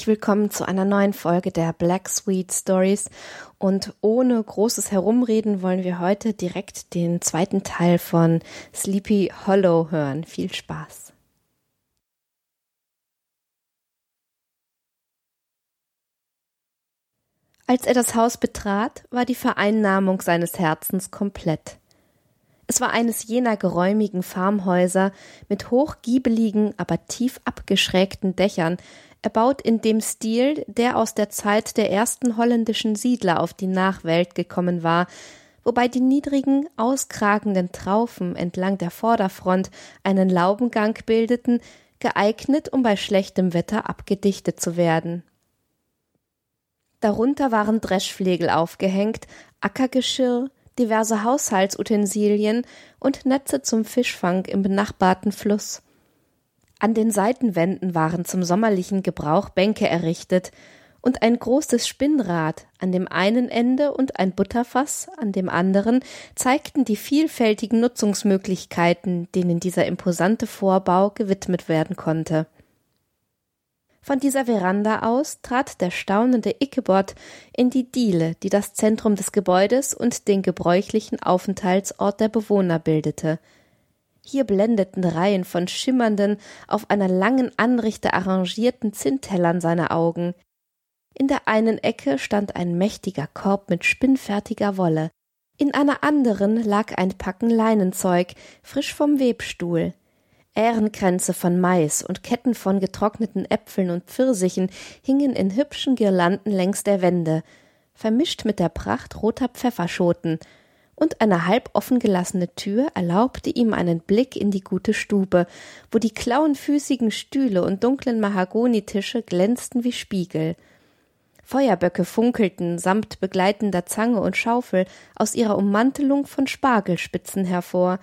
Herzlich willkommen zu einer neuen Folge der Black Sweet Stories. Und ohne großes Herumreden wollen wir heute direkt den zweiten Teil von Sleepy Hollow hören. Viel Spaß. Als er das Haus betrat, war die Vereinnahmung seines Herzens komplett. Es war eines jener geräumigen Farmhäuser mit hochgiebeligen, aber tief abgeschrägten Dächern, erbaut in dem Stil, der aus der Zeit der ersten holländischen Siedler auf die Nachwelt gekommen war, wobei die niedrigen, auskragenden Traufen entlang der Vorderfront einen Laubengang bildeten, geeignet, um bei schlechtem Wetter abgedichtet zu werden. Darunter waren Dreschflegel aufgehängt, Ackergeschirr, diverse Haushaltsutensilien und Netze zum Fischfang im benachbarten Fluss. An den Seitenwänden waren zum sommerlichen Gebrauch Bänke errichtet und ein großes Spinnrad an dem einen Ende und ein Butterfass an dem anderen zeigten die vielfältigen Nutzungsmöglichkeiten, denen dieser imposante Vorbau gewidmet werden konnte. Von dieser Veranda aus trat der staunende Ickebot in die Diele, die das Zentrum des Gebäudes und den gebräuchlichen Aufenthaltsort der Bewohner bildete – hier blendeten Reihen von schimmernden, auf einer langen Anrichte arrangierten Zinntellern seine Augen. In der einen Ecke stand ein mächtiger Korb mit spinnfertiger Wolle, in einer anderen lag ein Packen Leinenzeug, frisch vom Webstuhl. Ährenkränze von Mais und Ketten von getrockneten Äpfeln und Pfirsichen hingen in hübschen Girlanden längs der Wände, vermischt mit der Pracht roter Pfefferschoten und eine halb offen gelassene Tür erlaubte ihm einen Blick in die gute Stube, wo die klauenfüßigen Stühle und dunklen Mahagonitische glänzten wie Spiegel. Feuerböcke funkelten samt begleitender Zange und Schaufel aus ihrer Ummantelung von Spargelspitzen hervor,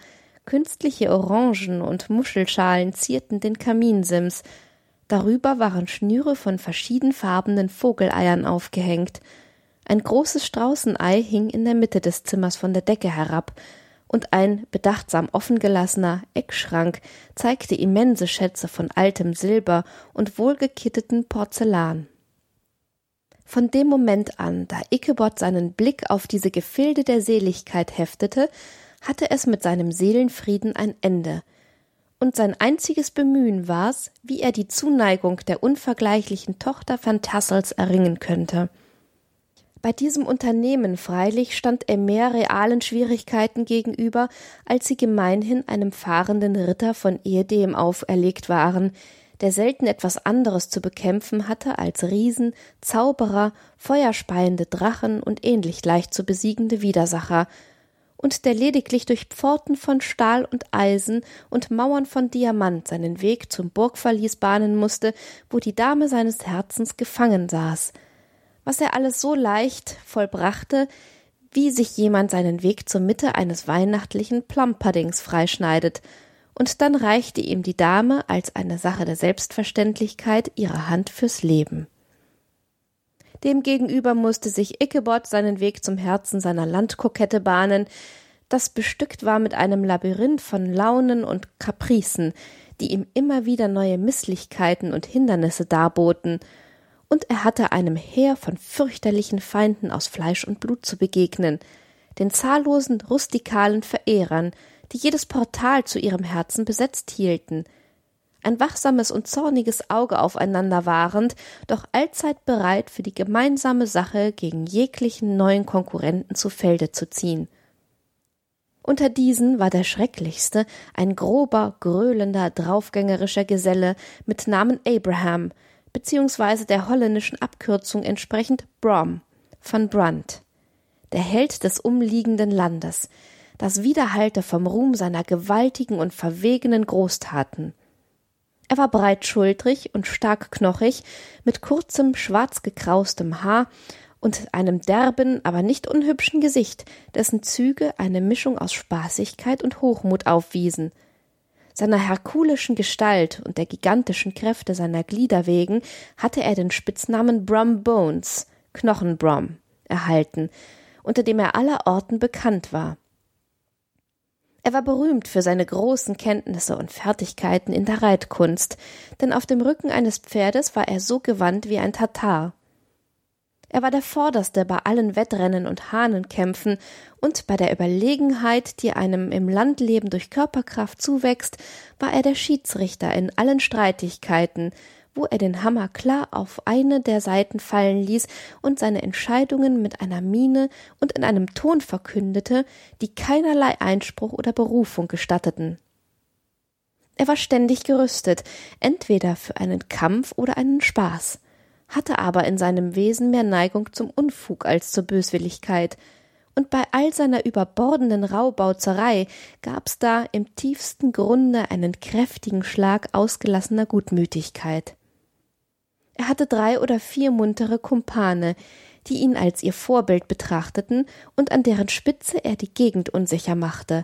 künstliche Orangen und Muschelschalen zierten den Kaminsims, darüber waren Schnüre von verschiedenfarbenen Vogeleiern aufgehängt, ein großes Straußenei hing in der Mitte des Zimmers von der Decke herab, und ein bedachtsam offengelassener Eckschrank zeigte immense Schätze von altem Silber und wohlgekitteten Porzellan. Von dem Moment an, da Ichabod seinen Blick auf diese Gefilde der Seligkeit heftete, hatte es mit seinem Seelenfrieden ein Ende, und sein einziges Bemühen war's, wie er die Zuneigung der unvergleichlichen Tochter Van Tassels erringen könnte. Bei diesem Unternehmen freilich stand er mehr realen Schwierigkeiten gegenüber, als sie gemeinhin einem fahrenden Ritter von ehedem auferlegt waren, der selten etwas anderes zu bekämpfen hatte als Riesen, Zauberer, feuerspeiende Drachen und ähnlich leicht zu besiegende Widersacher, und der lediglich durch Pforten von Stahl und Eisen und Mauern von Diamant seinen Weg zum Burgverlies bahnen musste, wo die Dame seines Herzens gefangen saß – was er alles so leicht vollbrachte, wie sich jemand seinen Weg zur Mitte eines weihnachtlichen Plumpuddings freischneidet, und dann reichte ihm die Dame als eine Sache der Selbstverständlichkeit ihre Hand fürs Leben. Demgegenüber musste sich Ichabod seinen Weg zum Herzen seiner Landkokette bahnen, das bestückt war mit einem Labyrinth von Launen und Kapricen, die ihm immer wieder neue Misslichkeiten und Hindernisse darboten, und er hatte einem Heer von fürchterlichen Feinden aus Fleisch und Blut zu begegnen, den zahllosen rustikalen Verehrern, die jedes Portal zu ihrem Herzen besetzt hielten, ein wachsames und zorniges Auge aufeinander wahrend, doch allzeit bereit für die gemeinsame Sache gegen jeglichen neuen Konkurrenten zu Felde zu ziehen. Unter diesen war der schrecklichste ein grober, gröhlender, draufgängerischer Geselle mit Namen Abraham, beziehungsweise der holländischen Abkürzung entsprechend Brom von Brunt, der Held des umliegenden Landes, das Widerhallte vom Ruhm seiner gewaltigen und verwegenen Großtaten. Er war breitschultrig und stark knochig, mit kurzem, schwarz gekraustem Haar und einem derben, aber nicht unhübschen Gesicht, dessen Züge eine Mischung aus Spaßigkeit und Hochmut aufwiesen – seiner herkulischen Gestalt und der gigantischen Kräfte seiner Glieder wegen hatte er den Spitznamen Brum Bones, Knochenbrom, erhalten, unter dem er allerorten bekannt war. Er war berühmt für seine großen Kenntnisse und Fertigkeiten in der Reitkunst, denn auf dem Rücken eines Pferdes war er so gewandt wie ein Tatar. Er war der Vorderste bei allen Wettrennen und Hahnenkämpfen, und bei der Überlegenheit, die einem im Landleben durch Körperkraft zuwächst, war er der Schiedsrichter in allen Streitigkeiten, wo er den Hammer klar auf eine der Seiten fallen ließ und seine Entscheidungen mit einer Miene und in einem Ton verkündete, die keinerlei Einspruch oder Berufung gestatteten. Er war ständig gerüstet, entweder für einen Kampf oder einen Spaß, hatte aber in seinem Wesen mehr Neigung zum Unfug als zur Böswilligkeit, und bei all seiner überbordenden Raubauzerei gab's da im tiefsten Grunde einen kräftigen Schlag ausgelassener Gutmütigkeit. Er hatte drei oder vier muntere Kumpane, die ihn als ihr Vorbild betrachteten und an deren Spitze er die Gegend unsicher machte,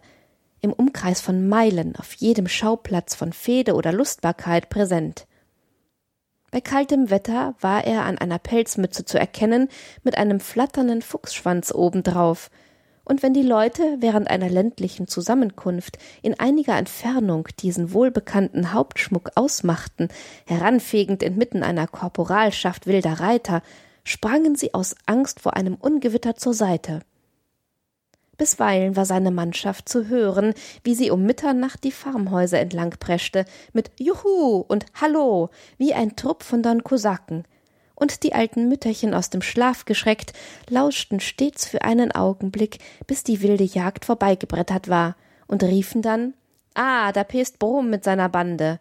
im Umkreis von Meilen auf jedem Schauplatz von Fehde oder Lustbarkeit präsent. Bei kaltem Wetter war er an einer Pelzmütze zu erkennen mit einem flatternden Fuchsschwanz obendrauf, und wenn die Leute während einer ländlichen Zusammenkunft in einiger Entfernung diesen wohlbekannten Hauptschmuck ausmachten, heranfegend inmitten einer Korporalschaft wilder Reiter, sprangen sie aus Angst vor einem Ungewitter zur Seite. Bisweilen war seine Mannschaft zu hören, wie sie um Mitternacht die Farmhäuser entlang preschte, mit Juhu und Hallo, wie ein Trupp von Don Kosaken, und die alten Mütterchen aus dem Schlaf geschreckt, lauschten stets für einen Augenblick, bis die wilde Jagd vorbeigebrettert war, und riefen dann Ah, da pest Brom mit seiner Bande.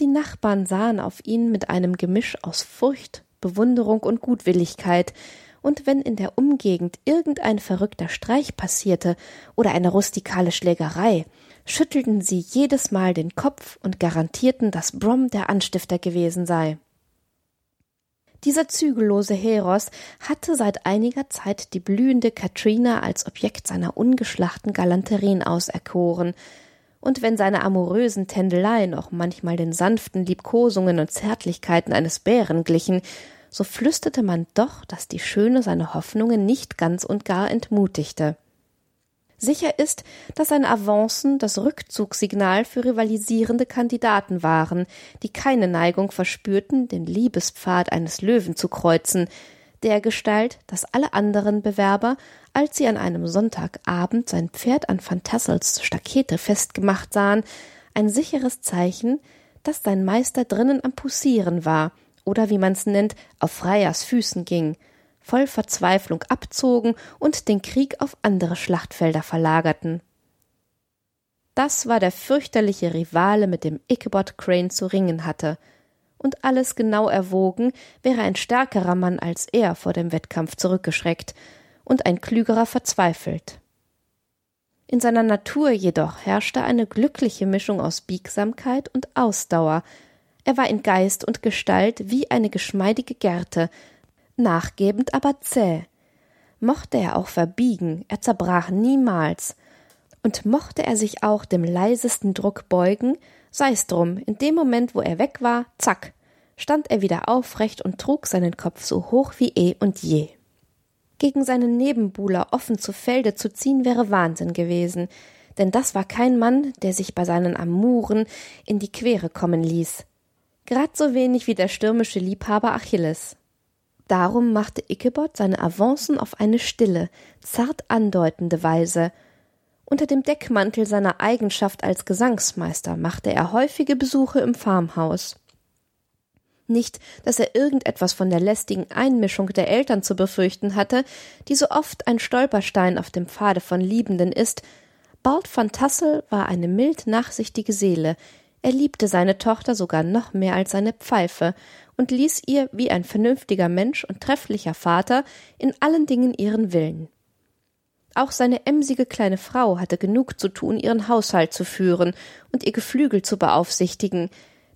Die Nachbarn sahen auf ihn mit einem Gemisch aus Furcht, Bewunderung und Gutwilligkeit, und wenn in der Umgegend irgendein verrückter Streich passierte oder eine rustikale Schlägerei, schüttelten sie jedes Mal den Kopf und garantierten, dass Brom der Anstifter gewesen sei. Dieser zügellose Heros hatte seit einiger Zeit die blühende Katrina als Objekt seiner ungeschlachten Galanterien auserkoren, und wenn seine amorösen Tändeleien auch manchmal den sanften Liebkosungen und Zärtlichkeiten eines Bären glichen, so flüsterte man doch, dass die Schöne seine Hoffnungen nicht ganz und gar entmutigte. Sicher ist, dass seine Avancen das Rückzugssignal für rivalisierende Kandidaten waren, die keine Neigung verspürten, den Liebespfad eines Löwen zu kreuzen, dergestalt, dass alle anderen Bewerber, als sie an einem Sonntagabend sein Pferd an Van Tassels Stakete festgemacht sahen, ein sicheres Zeichen, dass sein Meister drinnen am Pussieren war oder wie man's nennt, auf Freiers Füßen ging – voll Verzweiflung abzogen und den Krieg auf andere Schlachtfelder verlagerten. Das war der fürchterliche Rivale, mit dem Ichabod Crane zu ringen hatte, und alles genau erwogen, wäre ein stärkerer Mann als er vor dem Wettkampf zurückgeschreckt und ein klügerer verzweifelt. In seiner Natur jedoch herrschte eine glückliche Mischung aus Biegsamkeit und Ausdauer. Er war in Geist und Gestalt wie eine geschmeidige Gerte, nachgebend, aber zäh. Mochte er auch verbiegen, er zerbrach niemals. Und mochte er sich auch dem leisesten Druck beugen, sei's drum, in dem Moment, wo er weg war, zack, stand er wieder aufrecht und trug seinen Kopf so hoch wie eh und je. Gegen seinen Nebenbuhler offen zu Felde zu ziehen wäre Wahnsinn gewesen, denn das war kein Mann, der sich bei seinen Amuren in die Quere kommen ließ. Grad so wenig wie der stürmische Liebhaber Achilles. Darum machte Ichabod seine Avancen auf eine stille, zart andeutende Weise. Unter dem Deckmantel seiner Eigenschaft als Gesangsmeister machte er häufige Besuche im Farmhaus. Nicht, dass er irgendetwas von der lästigen Einmischung der Eltern zu befürchten hatte, die so oft ein Stolperstein auf dem Pfade von Liebenden ist. Bald van Tassel war eine mild nachsichtige Seele. Er liebte seine Tochter sogar noch mehr als seine Pfeife, und ließ ihr wie ein vernünftiger Mensch und trefflicher Vater in allen Dingen ihren Willen. Auch seine emsige kleine Frau hatte genug zu tun, ihren Haushalt zu führen und ihr Geflügel zu beaufsichtigen,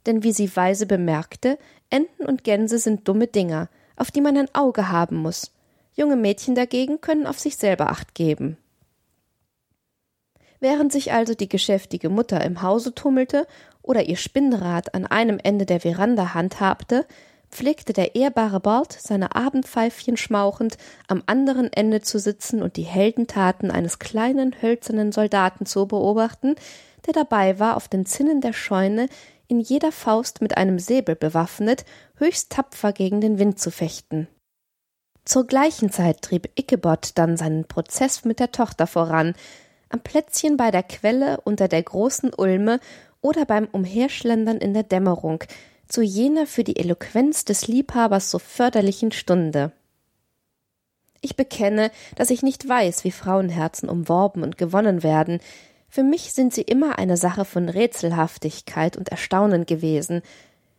denn wie sie weise bemerkte, Enten und Gänse sind dumme Dinger, auf die man ein Auge haben muss. Junge Mädchen dagegen können auf sich selber acht geben. Während sich also die geschäftige Mutter im Hause tummelte oder ihr Spinnrad an einem Ende der Veranda handhabte, pflegte der ehrbare Bart, seine Abendpfeifchen schmauchend, am anderen Ende zu sitzen und die Heldentaten eines kleinen hölzernen Soldaten zu beobachten, der dabei war, auf den Zinnen der Scheune in jeder Faust mit einem Säbel bewaffnet, höchst tapfer gegen den Wind zu fechten. Zur gleichen Zeit trieb Ichabod dann seinen Prozess mit der Tochter voran, am Plätzchen bei der Quelle unter der großen Ulme oder beim Umherschlendern in der Dämmerung, zu jener für die Eloquenz des Liebhabers so förderlichen Stunde. Ich bekenne, dass ich nicht weiß, wie Frauenherzen umworben und gewonnen werden, für mich sind sie immer eine Sache von Rätselhaftigkeit und Erstaunen gewesen.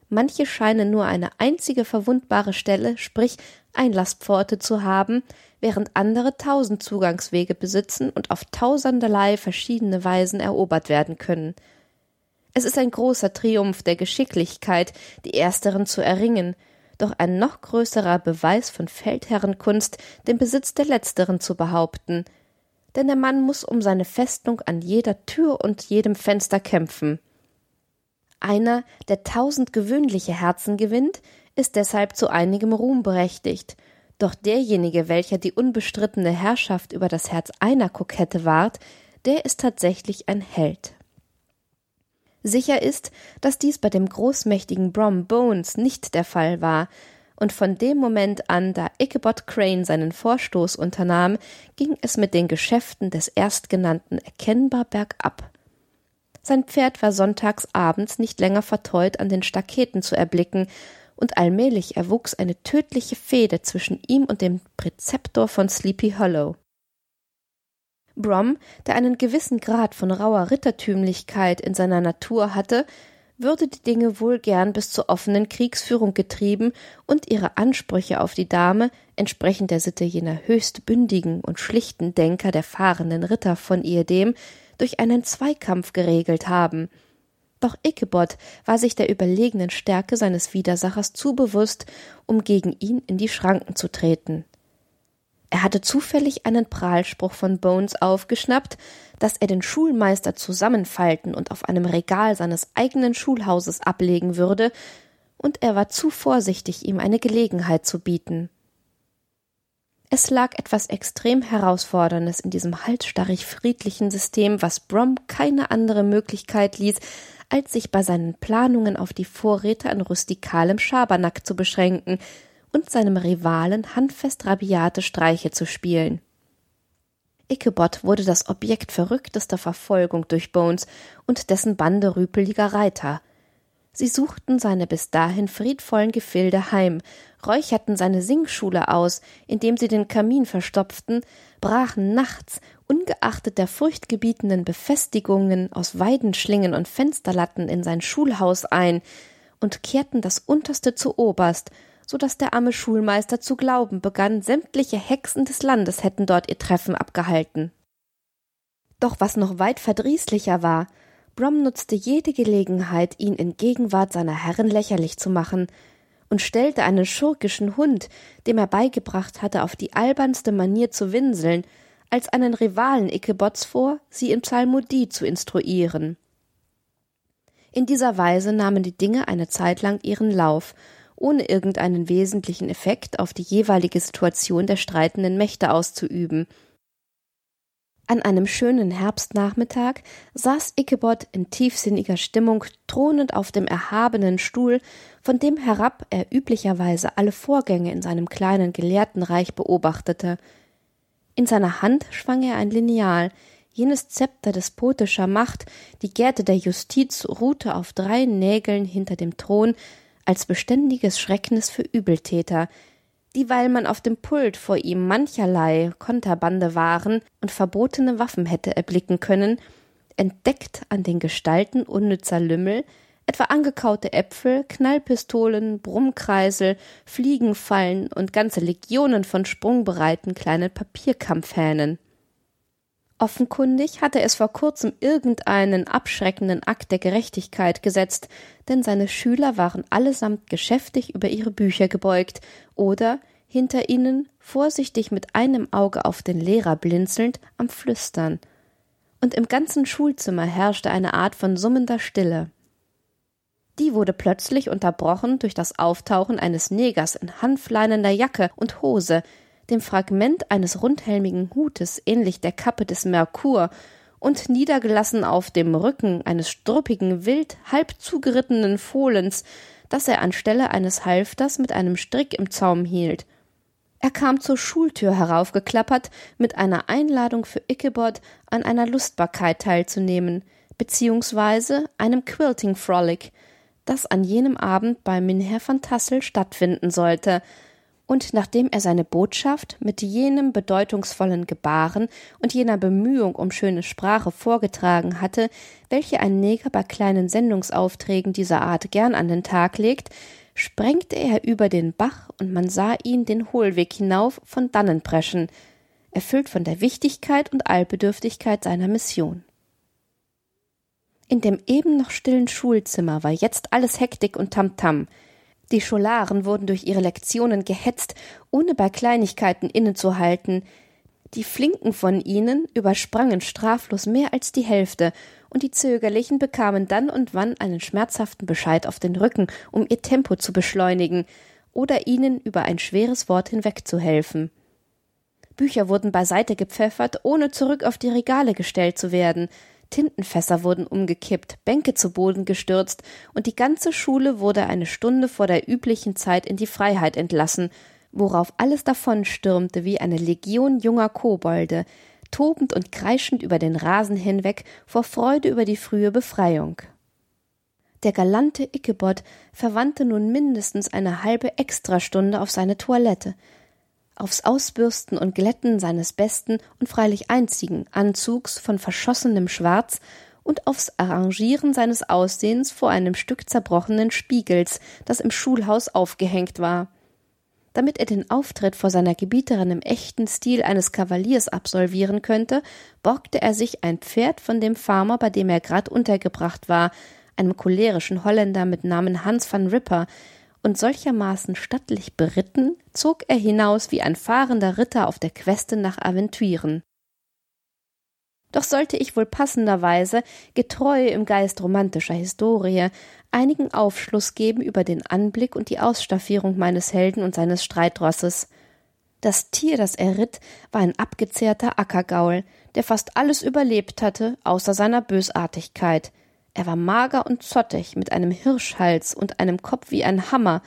Manche scheinen nur eine einzige verwundbare Stelle, sprich Einlasspforte zu haben, während andere tausend Zugangswege besitzen und auf tausenderlei verschiedene Weisen erobert werden können. Es ist ein großer Triumph der Geschicklichkeit, die ersteren zu erringen, doch ein noch größerer Beweis von Feldherrenkunst, den Besitz der letzteren zu behaupten – denn der Mann muss um seine Festung an jeder Tür und jedem Fenster kämpfen. Einer, der tausend gewöhnliche Herzen gewinnt, ist deshalb zu einigem Ruhm berechtigt, doch derjenige, welcher die unbestrittene Herrschaft über das Herz einer Kokette wahrt, der ist tatsächlich ein Held. Sicher ist, dass dies bei dem großmächtigen Brom Bones nicht der Fall war, und von dem Moment an, da Ichabod Crane seinen Vorstoß unternahm, ging es mit den Geschäften des Erstgenannten erkennbar bergab. Sein Pferd war sonntags abends nicht länger verteut an den Staketen zu erblicken, und allmählich erwuchs eine tödliche Fehde zwischen ihm und dem Präzeptor von Sleepy Hollow. Brom, der einen gewissen Grad von rauer Rittertümlichkeit in seiner Natur hatte, würde die Dinge wohl gern bis zur offenen Kriegsführung getrieben und ihre Ansprüche auf die Dame, entsprechend der Sitte jener höchst bündigen und schlichten Denker der fahrenden Ritter von ehedem, durch einen Zweikampf geregelt haben. Doch Ichabod war sich der überlegenen Stärke seines Widersachers zu bewusst, um gegen ihn in die Schranken zu treten. Er hatte zufällig einen Prahlspruch von Bones aufgeschnappt, dass er den Schulmeister zusammenfalten und auf einem Regal seines eigenen Schulhauses ablegen würde, und er war zu vorsichtig, ihm eine Gelegenheit zu bieten. Es lag etwas extrem Herausforderndes in diesem halsstarrig friedlichen System, was Brom keine andere Möglichkeit ließ, als sich bei seinen Planungen auf die Vorräte an rustikalem Schabernack zu beschränken, und seinem Rivalen handfest rabiate Streiche zu spielen. Ichabod wurde das Objekt verrücktester Verfolgung durch Bones und dessen Bande rüpeliger Reiter. Sie suchten seine bis dahin friedvollen Gefilde heim, räucherten seine Singschule aus, indem sie den Kamin verstopften, brachen nachts, ungeachtet der furchtgebietenden Befestigungen aus Weidenschlingen und Fensterlatten in sein Schulhaus ein und kehrten das Unterste zu Oberst so dass der arme Schulmeister zu glauben begann, sämtliche Hexen des Landes hätten dort ihr Treffen abgehalten. Doch was noch weit verdrießlicher war, Brom nutzte jede Gelegenheit, ihn in Gegenwart seiner Herren lächerlich zu machen, und stellte einen schurkischen Hund, dem er beigebracht hatte, auf die albernste Manier zu winseln, als einen Rivalen Ickabots vor, sie in Psalmodie zu instruieren. In dieser Weise nahmen die Dinge eine Zeit lang ihren Lauf, ohne irgendeinen wesentlichen Effekt auf die jeweilige Situation der streitenden Mächte auszuüben. An einem schönen Herbstnachmittag saß Ichabod in tiefsinniger Stimmung thronend auf dem erhabenen Stuhl, von dem herab er üblicherweise alle Vorgänge in seinem kleinen Gelehrtenreich beobachtete. In seiner Hand schwang er ein Lineal, jenes Zepter despotischer Macht, die Gerte der Justiz ruhte auf drei Nägeln hinter dem Thron, als beständiges Schrecknis für Übeltäter, dieweil man auf dem Pult vor ihm mancherlei Konterbande waren und verbotene Waffen hätte erblicken können, entdeckt an den Gestalten unnützer Lümmel, etwa angekaute Äpfel, Knallpistolen, Brummkreisel, Fliegenfallen und ganze Legionen von sprungbereiten kleinen Papierkampfhähnen. Offenkundig hatte es vor kurzem irgendeinen abschreckenden Akt der Gerechtigkeit gesetzt, denn seine Schüler waren allesamt geschäftig über ihre Bücher gebeugt oder hinter ihnen, vorsichtig mit einem Auge auf den Lehrer blinzelnd, am Flüstern. Und im ganzen Schulzimmer herrschte eine Art von summender Stille. Die wurde plötzlich unterbrochen durch das Auftauchen eines Negers in hanfleinender Jacke und Hose, dem Fragment eines rundhelmigen Hutes ähnlich der Kappe des Merkur und niedergelassen auf dem Rücken eines struppigen, wild halb zugerittenen Fohlens, das er anstelle eines Halfters mit einem Strick im Zaum hielt. Er kam zur Schultür heraufgeklappert mit einer Einladung für Ichabod an einer Lustbarkeit teilzunehmen, beziehungsweise einem Quilting Frolic, das an jenem Abend bei Minher van Tassel stattfinden sollte, und nachdem er seine Botschaft mit jenem bedeutungsvollen Gebaren und jener Bemühung um schöne Sprache vorgetragen hatte, welche ein Neger bei kleinen Sendungsaufträgen dieser Art gern an den Tag legt, sprengte er über den Bach und man sah ihn den Hohlweg hinauf von dannen preschen, erfüllt von der Wichtigkeit und Allbedürftigkeit seiner Mission. In dem eben noch stillen Schulzimmer war jetzt alles Hektik und Tamtam. -Tam. Die Scholaren wurden durch ihre Lektionen gehetzt, ohne bei Kleinigkeiten innezuhalten. Die Flinken von ihnen übersprangen straflos mehr als die Hälfte, und die Zögerlichen bekamen dann und wann einen schmerzhaften Bescheid auf den Rücken, um ihr Tempo zu beschleunigen oder ihnen über ein schweres Wort hinwegzuhelfen. Bücher wurden beiseite gepfeffert, ohne zurück auf die Regale gestellt zu werden. Tintenfässer wurden umgekippt, Bänke zu Boden gestürzt, und die ganze Schule wurde eine Stunde vor der üblichen Zeit in die Freiheit entlassen, worauf alles davonstürmte wie eine Legion junger Kobolde, tobend und kreischend über den Rasen hinweg vor Freude über die frühe Befreiung. Der galante Ichabod verwandte nun mindestens eine halbe Extrastunde auf seine Toilette, aufs Ausbürsten und Glätten seines besten und freilich einzigen Anzugs von verschossenem Schwarz und aufs Arrangieren seines Aussehens vor einem Stück zerbrochenen Spiegels, das im Schulhaus aufgehängt war. Damit er den Auftritt vor seiner Gebieterin im echten Stil eines Kavaliers absolvieren könnte, borgte er sich ein Pferd von dem Farmer, bei dem er grad untergebracht war, einem cholerischen Holländer mit Namen Hans van Ripper, und solchermaßen stattlich beritten, zog er hinaus wie ein fahrender Ritter auf der Queste nach Aventüren. Doch sollte ich wohl passenderweise, getreu im Geist romantischer Historie, einigen Aufschluss geben über den Anblick und die Ausstaffierung meines Helden und seines Streitrosses. Das Tier, das er ritt, war ein abgezehrter Ackergaul, der fast alles überlebt hatte, außer seiner Bösartigkeit – er war mager und zottig, mit einem Hirschhals und einem Kopf wie ein Hammer.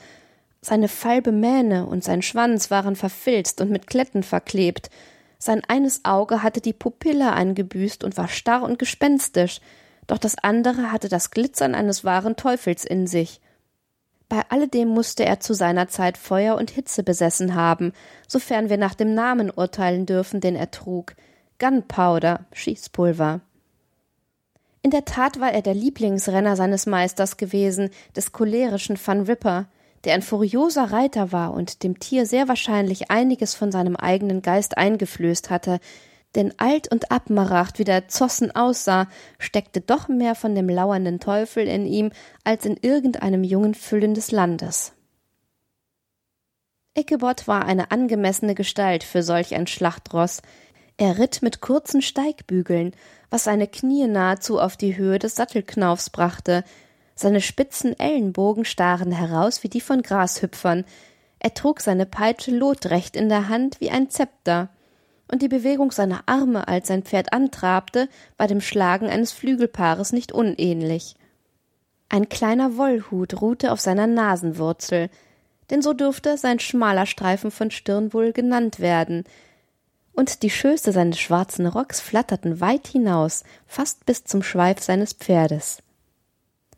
Seine falbe Mähne und sein Schwanz waren verfilzt und mit Kletten verklebt. Sein eines Auge hatte die Pupille eingebüßt und war starr und gespenstisch, doch das andere hatte das Glitzern eines wahren Teufels in sich. Bei alledem musste er zu seiner Zeit Feuer und Hitze besessen haben, sofern wir nach dem Namen urteilen dürfen, den er trug. Gunpowder, Schießpulver. In der Tat war er der Lieblingsrenner seines Meisters gewesen, des cholerischen Van Ripper, der ein furioser Reiter war und dem Tier sehr wahrscheinlich einiges von seinem eigenen Geist eingeflößt hatte, denn alt und abmaracht, wie der Zossen aussah, steckte doch mehr von dem lauernden Teufel in ihm als in irgendeinem jungen Füllen des Landes. Ichabod war eine angemessene Gestalt für solch ein Schlachtross. Er ritt mit kurzen Steigbügeln, was seine Knie nahezu auf die Höhe des Sattelknaufs brachte. Seine spitzen Ellenbogen stachen heraus wie die von Grashüpfern. Er trug seine Peitsche lotrecht in der Hand wie ein Zepter. Und die Bewegung seiner Arme, als sein Pferd antrabte, war dem Schlagen eines Flügelpaares nicht unähnlich. Ein kleiner Wollhut ruhte auf seiner Nasenwurzel, denn so dürfte sein schmaler Streifen von Stirn wohl genannt werden, und die Schöße seines schwarzen Rocks flatterten weit hinaus, fast bis zum Schweif seines Pferdes.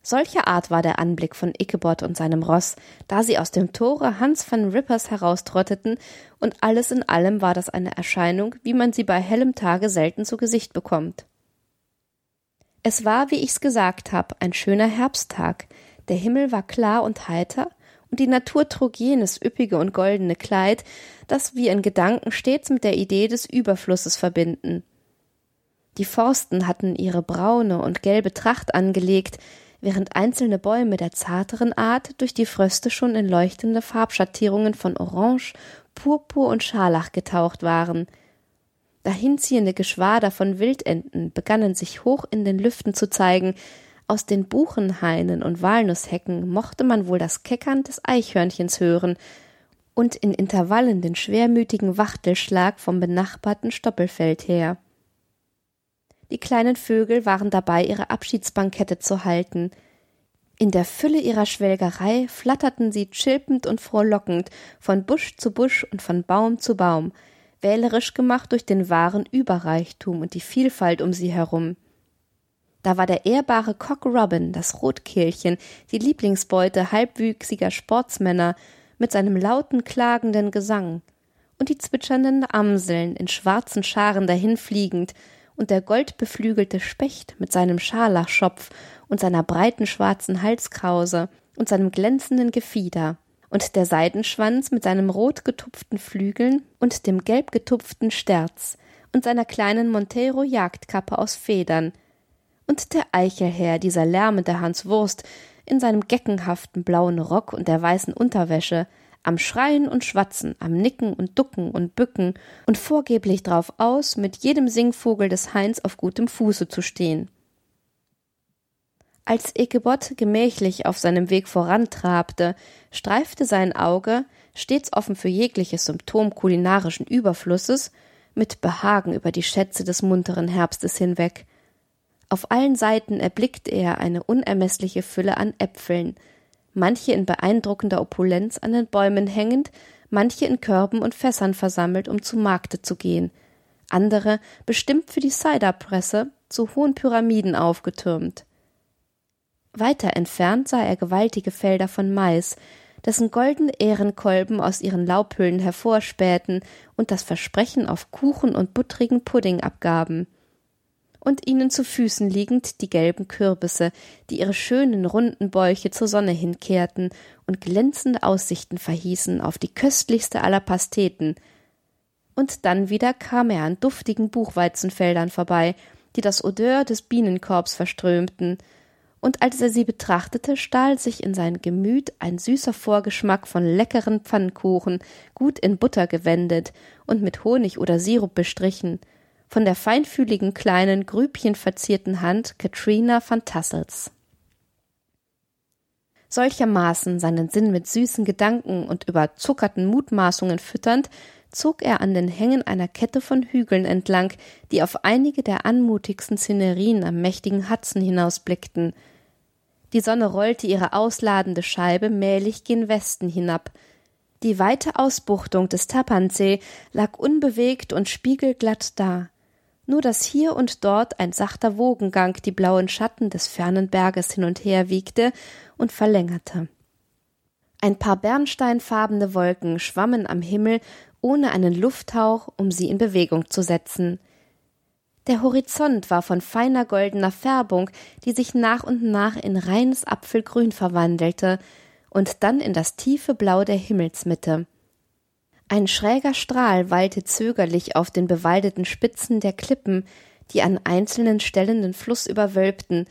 Solcher Art war der Anblick von Ichabod und seinem Ross, da sie aus dem Tore Hans van Rippers heraustrotteten, und alles in allem war das eine Erscheinung, wie man sie bei hellem Tage selten zu Gesicht bekommt. Es war, wie ich's gesagt hab, ein schöner Herbsttag, der Himmel war klar und heiter, und die Natur trug jenes üppige und goldene Kleid, das wir in Gedanken stets mit der Idee des Überflusses verbinden. Die Forsten hatten ihre braune und gelbe Tracht angelegt, während einzelne Bäume der zarteren Art durch die Fröste schon in leuchtende Farbschattierungen von Orange, Purpur und Scharlach getaucht waren. Dahinziehende Geschwader von Wildenten begannen sich hoch in den Lüften zu zeigen, Aus den Buchenhainen und Walnusshecken mochte man wohl das Keckern des Eichhörnchens hören und in Intervallen den schwermütigen Wachtelschlag vom benachbarten Stoppelfeld her. Die kleinen Vögel waren dabei, ihre Abschiedsbankette zu halten. In der Fülle ihrer Schwelgerei flatterten sie chilpend und frohlockend von Busch zu Busch und von Baum zu Baum, wählerisch gemacht durch den wahren Überreichtum und die Vielfalt um sie herum. Da war der ehrbare Cock Robin, das Rotkehlchen, die Lieblingsbeute halbwüchsiger Sportsmänner, mit seinem lauten, klagenden Gesang, und die zwitschernden Amseln in schwarzen Scharen dahinfliegend, und der goldbeflügelte Specht mit seinem Scharlachschopf und seiner breiten schwarzen Halskrause und seinem glänzenden Gefieder, und der Seidenschwanz mit seinem rot getupften Flügeln und dem gelb getupften Sterz und seiner kleinen Montero Jagdkappe aus Federn, und der Eichelherr, dieser lärmende Hans Wurst, in seinem geckenhaften blauen Rock und der weißen Unterwäsche, am Schreien und Schwatzen, am Nicken und Ducken und Bücken und vorgeblich drauf aus, mit jedem Singvogel des Hains auf gutem Fuße zu stehen. Als Ekebot gemächlich auf seinem Weg vorantrabte, streifte sein Auge, stets offen für jegliches Symptom kulinarischen Überflusses, mit Behagen über die Schätze des munteren Herbstes hinweg. Auf allen Seiten erblickte er eine unermeßliche Fülle an Äpfeln, manche in beeindruckender Opulenz an den Bäumen hängend, manche in Körben und Fässern versammelt, um zu Markte zu gehen, andere bestimmt für die Ciderpresse zu hohen Pyramiden aufgetürmt. Weiter entfernt sah er gewaltige Felder von Mais, dessen goldene Ehrenkolben aus ihren Laubhüllen hervorspähten und das Versprechen auf Kuchen und buttrigen Pudding abgaben. Und ihnen zu Füßen liegend die gelben Kürbisse, die ihre schönen runden Bäuche zur Sonne hinkehrten und glänzende Aussichten verhießen auf die köstlichste aller Pasteten. Und dann wieder kam er an duftigen Buchweizenfeldern vorbei, die das Odeur des Bienenkorbs verströmten, und als er sie betrachtete, stahl sich in sein Gemüt ein süßer Vorgeschmack von leckeren Pfannkuchen, gut in Butter gewendet und mit Honig oder Sirup bestrichen, von der feinfühligen kleinen, grübchenverzierten Hand Katrina van Tassels. Solchermaßen seinen Sinn mit süßen Gedanken und überzuckerten Mutmaßungen fütternd, zog er an den Hängen einer Kette von Hügeln entlang, die auf einige der anmutigsten Szenerien am mächtigen Hudson hinausblickten, die Sonne rollte ihre ausladende Scheibe mählich gen Westen hinab. Die weite Ausbuchtung des Tapansee lag unbewegt und spiegelglatt da. Nur dass hier und dort ein sachter Wogengang die blauen Schatten des fernen Berges hin und her wiegte und verlängerte. Ein paar bernsteinfarbene Wolken schwammen am Himmel ohne einen Lufthauch, um sie in Bewegung zu setzen. Der Horizont war von feiner goldener Färbung, die sich nach und nach in reines Apfelgrün verwandelte und dann in das tiefe Blau der Himmelsmitte. Ein schräger Strahl wallte zögerlich auf den bewaldeten Spitzen der Klippen, die an einzelnen Stellen den Fluss überwölbten,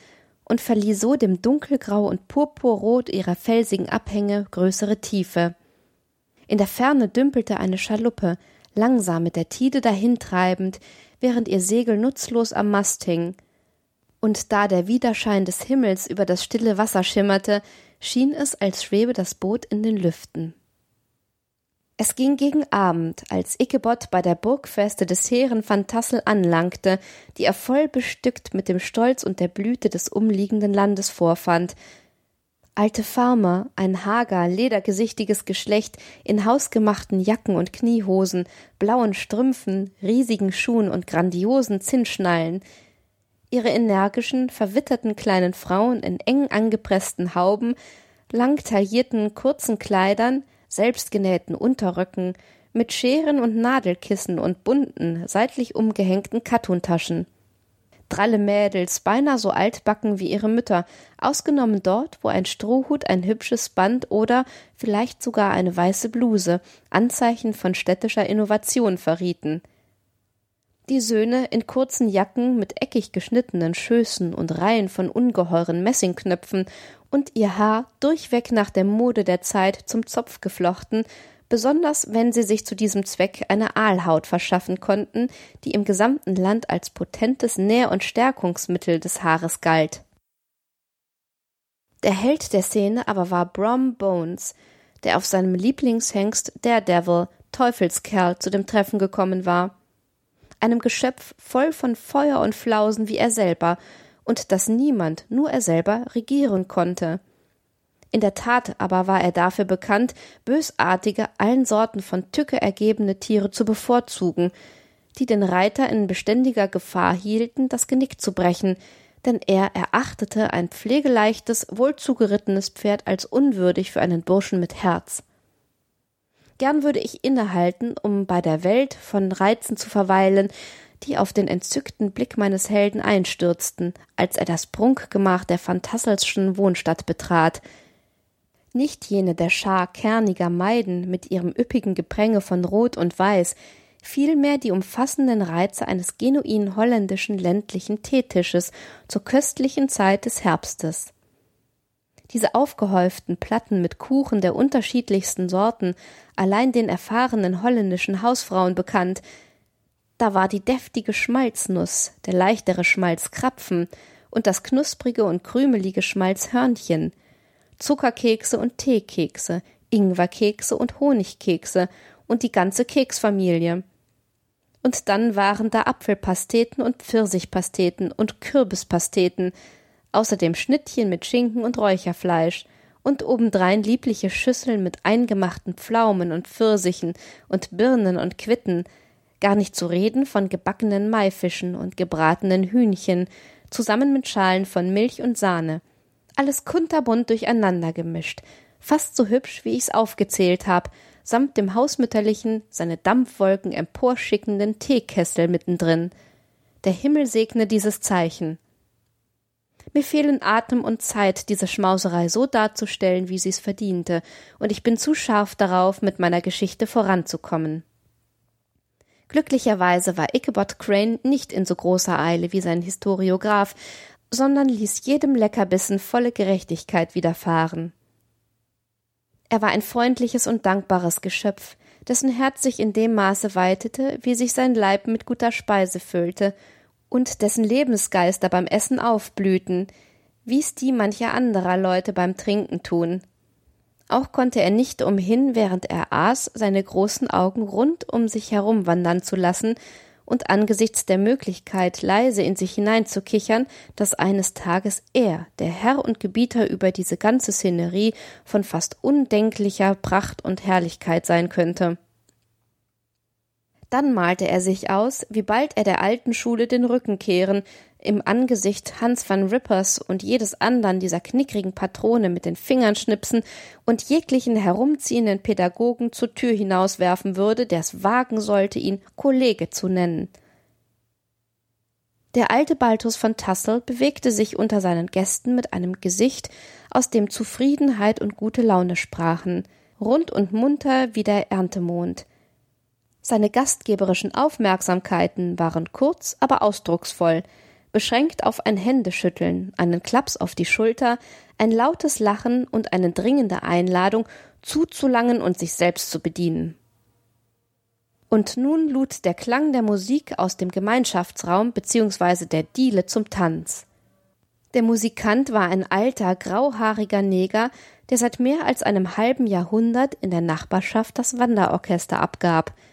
und verlieh so dem Dunkelgrau und Purpurrot ihrer felsigen Abhänge größere Tiefe. In der Ferne dümpelte eine Schaluppe, langsam mit der Tide dahintreibend, während ihr Segel nutzlos am Mast hing. Und da der Widerschein des Himmels über das stille Wasser schimmerte, schien es, als schwebe das Boot in den Lüften. Es ging gegen Abend, als Ichabod bei der Burgfeste des Heeren van Tassel anlangte, die er voll bestückt mit dem Stolz und der Blüte des umliegenden Landes vorfand, Alte Farmer, ein hager, ledergesichtiges Geschlecht in hausgemachten Jacken und Kniehosen, blauen Strümpfen, riesigen Schuhen und grandiosen Zinnschnallen, ihre energischen, verwitterten kleinen Frauen in eng angepressten Hauben, lang taillierten kurzen Kleidern, selbstgenähten Unterröcken, mit Scheren und Nadelkissen und bunten, seitlich umgehängten Kattuntaschen dralle Mädels, beinahe so altbacken wie ihre Mütter, ausgenommen dort, wo ein Strohhut, ein hübsches Band oder vielleicht sogar eine weiße Bluse Anzeichen von städtischer Innovation verrieten. Die Söhne in kurzen Jacken mit eckig geschnittenen Schößen und Reihen von ungeheuren Messingknöpfen und ihr Haar durchweg nach der Mode der Zeit zum Zopf geflochten, besonders wenn sie sich zu diesem Zweck eine Aalhaut verschaffen konnten, die im gesamten Land als potentes Nähr- und Stärkungsmittel des Haares galt. Der Held der Szene aber war Brom Bones, der auf seinem Lieblingshengst Daredevil, Teufelskerl, zu dem Treffen gekommen war. Einem Geschöpf voll von Feuer und Flausen wie er selber, und das niemand, nur er selber, regieren konnte. In der Tat aber war er dafür bekannt, bösartige, allen Sorten von Tücke ergebene Tiere zu bevorzugen, die den Reiter in beständiger Gefahr hielten, das Genick zu brechen, denn er erachtete ein pflegeleichtes, wohlzugerittenes Pferd als unwürdig für einen Burschen mit Herz. Gern würde ich innehalten, um bei der Welt von Reizen zu verweilen, die auf den entzückten Blick meines Helden einstürzten, als er das Prunkgemach der Phantasselschen Wohnstadt betrat. Nicht jene der Schar kerniger Maiden mit ihrem üppigen Gepränge von Rot und Weiß, vielmehr die umfassenden Reize eines genuin holländischen ländlichen Teetisches zur köstlichen Zeit des Herbstes. Diese aufgehäuften Platten mit Kuchen der unterschiedlichsten Sorten, allein den erfahrenen holländischen Hausfrauen bekannt, da war die deftige Schmalznuss, der leichtere Schmalzkrapfen und das knusprige und krümelige Schmalzhörnchen, Zuckerkekse und Teekekse, Ingwerkekse und Honigkekse und die ganze Keksfamilie. Und dann waren da Apfelpasteten und Pfirsichpasteten und Kürbispasteten, außerdem Schnittchen mit Schinken und Räucherfleisch und obendrein liebliche Schüsseln mit eingemachten Pflaumen und Pfirsichen und Birnen und Quitten, gar nicht zu reden von gebackenen Maifischen und gebratenen Hühnchen, zusammen mit Schalen von Milch und Sahne. Alles kunterbunt durcheinander gemischt, fast so hübsch, wie ich's aufgezählt hab, samt dem hausmütterlichen, seine Dampfwolken emporschickenden Teekessel mittendrin. Der Himmel segne dieses Zeichen. Mir fehlen Atem und Zeit, diese Schmauserei so darzustellen, wie sie's verdiente, und ich bin zu scharf darauf, mit meiner Geschichte voranzukommen. Glücklicherweise war Ichabod Crane nicht in so großer Eile wie sein Historiograph, sondern ließ jedem Leckerbissen volle Gerechtigkeit widerfahren. Er war ein freundliches und dankbares Geschöpf, dessen Herz sich in dem Maße weitete, wie sich sein Leib mit guter Speise füllte, und dessen Lebensgeister beim Essen aufblühten, wie's die mancher anderer Leute beim Trinken tun. Auch konnte er nicht umhin, während er aß, seine großen Augen rund um sich herumwandern zu lassen und angesichts der Möglichkeit, leise in sich hineinzukichern, dass eines Tages er, der Herr und Gebieter über diese ganze Szenerie von fast undenklicher Pracht und Herrlichkeit sein könnte. Dann malte er sich aus, wie bald er der alten Schule den Rücken kehren, im Angesicht Hans van Rippers und jedes andern dieser knickrigen Patrone mit den Fingern schnipsen und jeglichen herumziehenden Pädagogen zur Tür hinauswerfen würde, der es wagen sollte, ihn Kollege zu nennen. Der alte Balthus von Tassel bewegte sich unter seinen Gästen mit einem Gesicht, aus dem Zufriedenheit und gute Laune sprachen, rund und munter wie der Erntemond. Seine gastgeberischen Aufmerksamkeiten waren kurz, aber ausdrucksvoll, beschränkt auf ein Händeschütteln, einen Klaps auf die Schulter, ein lautes Lachen und eine dringende Einladung, zuzulangen und sich selbst zu bedienen. Und nun lud der Klang der Musik aus dem Gemeinschaftsraum bzw. der Diele zum Tanz. Der Musikant war ein alter, grauhaariger Neger, der seit mehr als einem halben Jahrhundert in der Nachbarschaft das Wanderorchester abgab –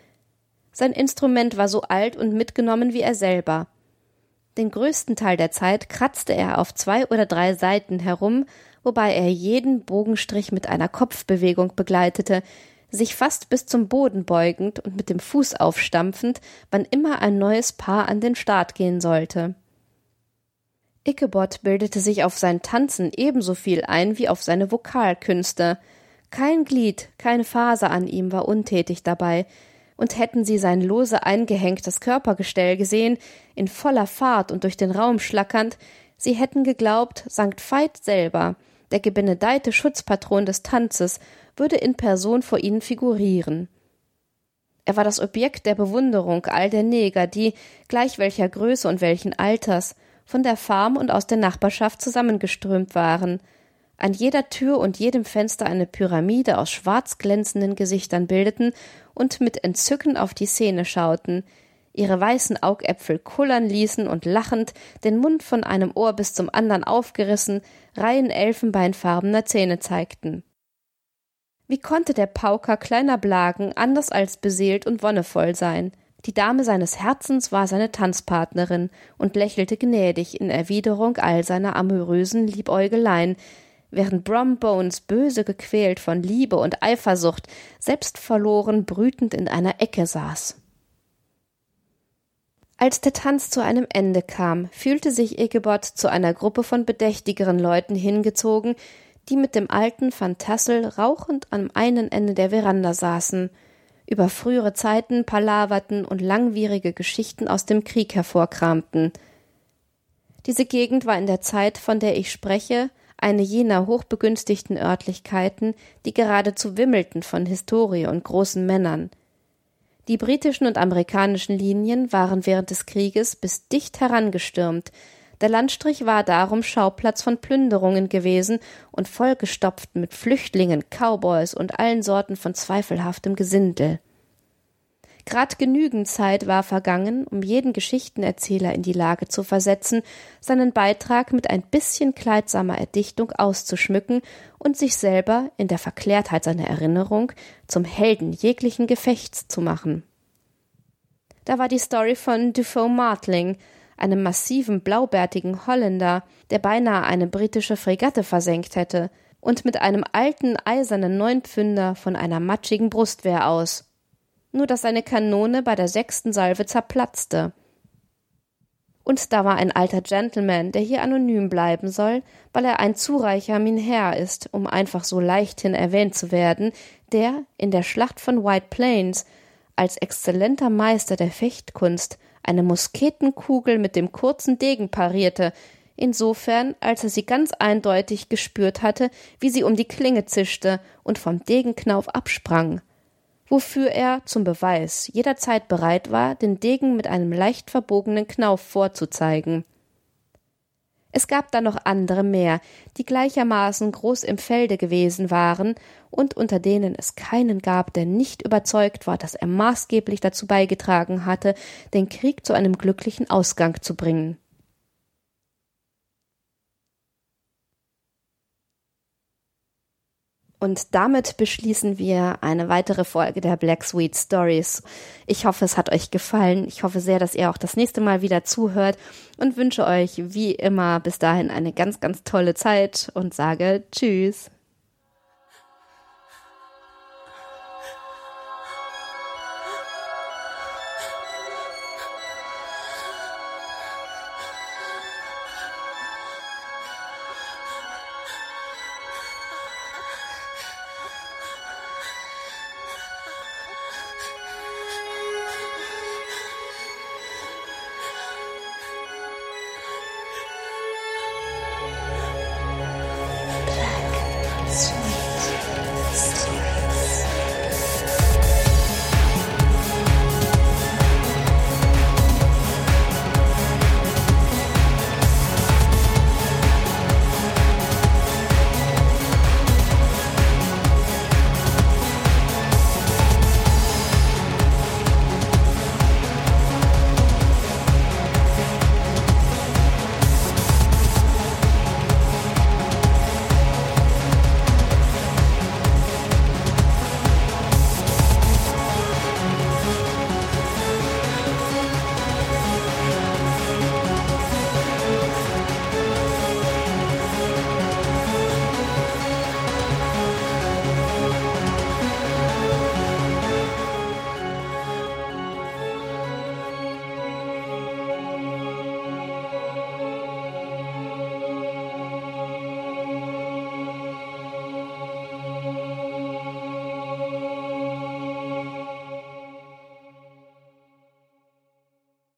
sein Instrument war so alt und mitgenommen wie er selber. Den größten Teil der Zeit kratzte er auf zwei oder drei Seiten herum, wobei er jeden Bogenstrich mit einer Kopfbewegung begleitete, sich fast bis zum Boden beugend und mit dem Fuß aufstampfend, wann immer ein neues Paar an den Start gehen sollte. Ichabod bildete sich auf sein Tanzen ebenso viel ein wie auf seine Vokalkünste. Kein Glied, keine Faser an ihm war untätig dabei, und hätten sie sein lose eingehängtes Körpergestell gesehen, in voller Fahrt und durch den Raum schlackernd, sie hätten geglaubt, Sankt Veit selber, der gebenedeite Schutzpatron des Tanzes, würde in Person vor ihnen figurieren. Er war das Objekt der Bewunderung all der Neger, die, gleich welcher Größe und welchen Alters, von der Farm und aus der Nachbarschaft zusammengeströmt waren, an jeder Tür und jedem Fenster eine Pyramide aus schwarz glänzenden Gesichtern bildeten und mit Entzücken auf die Szene schauten, ihre weißen Augäpfel kullern ließen und lachend, den Mund von einem Ohr bis zum anderen aufgerissen, Reihen elfenbeinfarbener Zähne zeigten. Wie konnte der Pauker kleiner Blagen anders als beseelt und wonnevoll sein? Die Dame seines Herzens war seine Tanzpartnerin und lächelte gnädig in Erwiderung all seiner amorösen Liebäugeleien, während Brombones böse gequält von Liebe und Eifersucht, selbstverloren brütend in einer Ecke saß. Als der Tanz zu einem Ende kam, fühlte sich Egebot zu einer Gruppe von bedächtigeren Leuten hingezogen, die mit dem alten Van Tassel rauchend am einen Ende der Veranda saßen, über frühere Zeiten palaverten und langwierige Geschichten aus dem Krieg hervorkramten. Diese Gegend war in der Zeit, von der ich spreche, eine jener hochbegünstigten Örtlichkeiten, die geradezu wimmelten von Historie und großen Männern. Die britischen und amerikanischen Linien waren während des Krieges bis dicht herangestürmt. Der Landstrich war darum Schauplatz von Plünderungen gewesen und vollgestopft mit Flüchtlingen, Cowboys und allen Sorten von zweifelhaftem Gesindel. Grad genügend Zeit war vergangen, um jeden Geschichtenerzähler in die Lage zu versetzen, seinen Beitrag mit ein bisschen kleidsamer Erdichtung auszuschmücken und sich selber in der Verklärtheit seiner Erinnerung zum Helden jeglichen Gefechts zu machen. Da war die Story von Dufault Martling, einem massiven blaubärtigen Holländer, der beinahe eine britische Fregatte versenkt hätte, und mit einem alten eisernen Neunpfünder von einer matschigen Brustwehr aus nur dass seine Kanone bei der sechsten Salve zerplatzte. Und da war ein alter Gentleman, der hier anonym bleiben soll, weil er ein zu reicher Minherr ist, um einfach so leichthin erwähnt zu werden, der in der Schlacht von White Plains als exzellenter Meister der Fechtkunst eine Musketenkugel mit dem kurzen Degen parierte, insofern als er sie ganz eindeutig gespürt hatte, wie sie um die Klinge zischte und vom Degenknauf absprang wofür er zum Beweis jederzeit bereit war, den Degen mit einem leicht verbogenen Knauf vorzuzeigen. Es gab dann noch andere mehr, die gleichermaßen groß im Felde gewesen waren und unter denen es keinen gab, der nicht überzeugt war, dass er maßgeblich dazu beigetragen hatte, den Krieg zu einem glücklichen Ausgang zu bringen. Und damit beschließen wir eine weitere Folge der Black Sweet Stories. Ich hoffe, es hat euch gefallen. Ich hoffe sehr, dass ihr auch das nächste Mal wieder zuhört und wünsche euch wie immer bis dahin eine ganz, ganz tolle Zeit und sage Tschüss.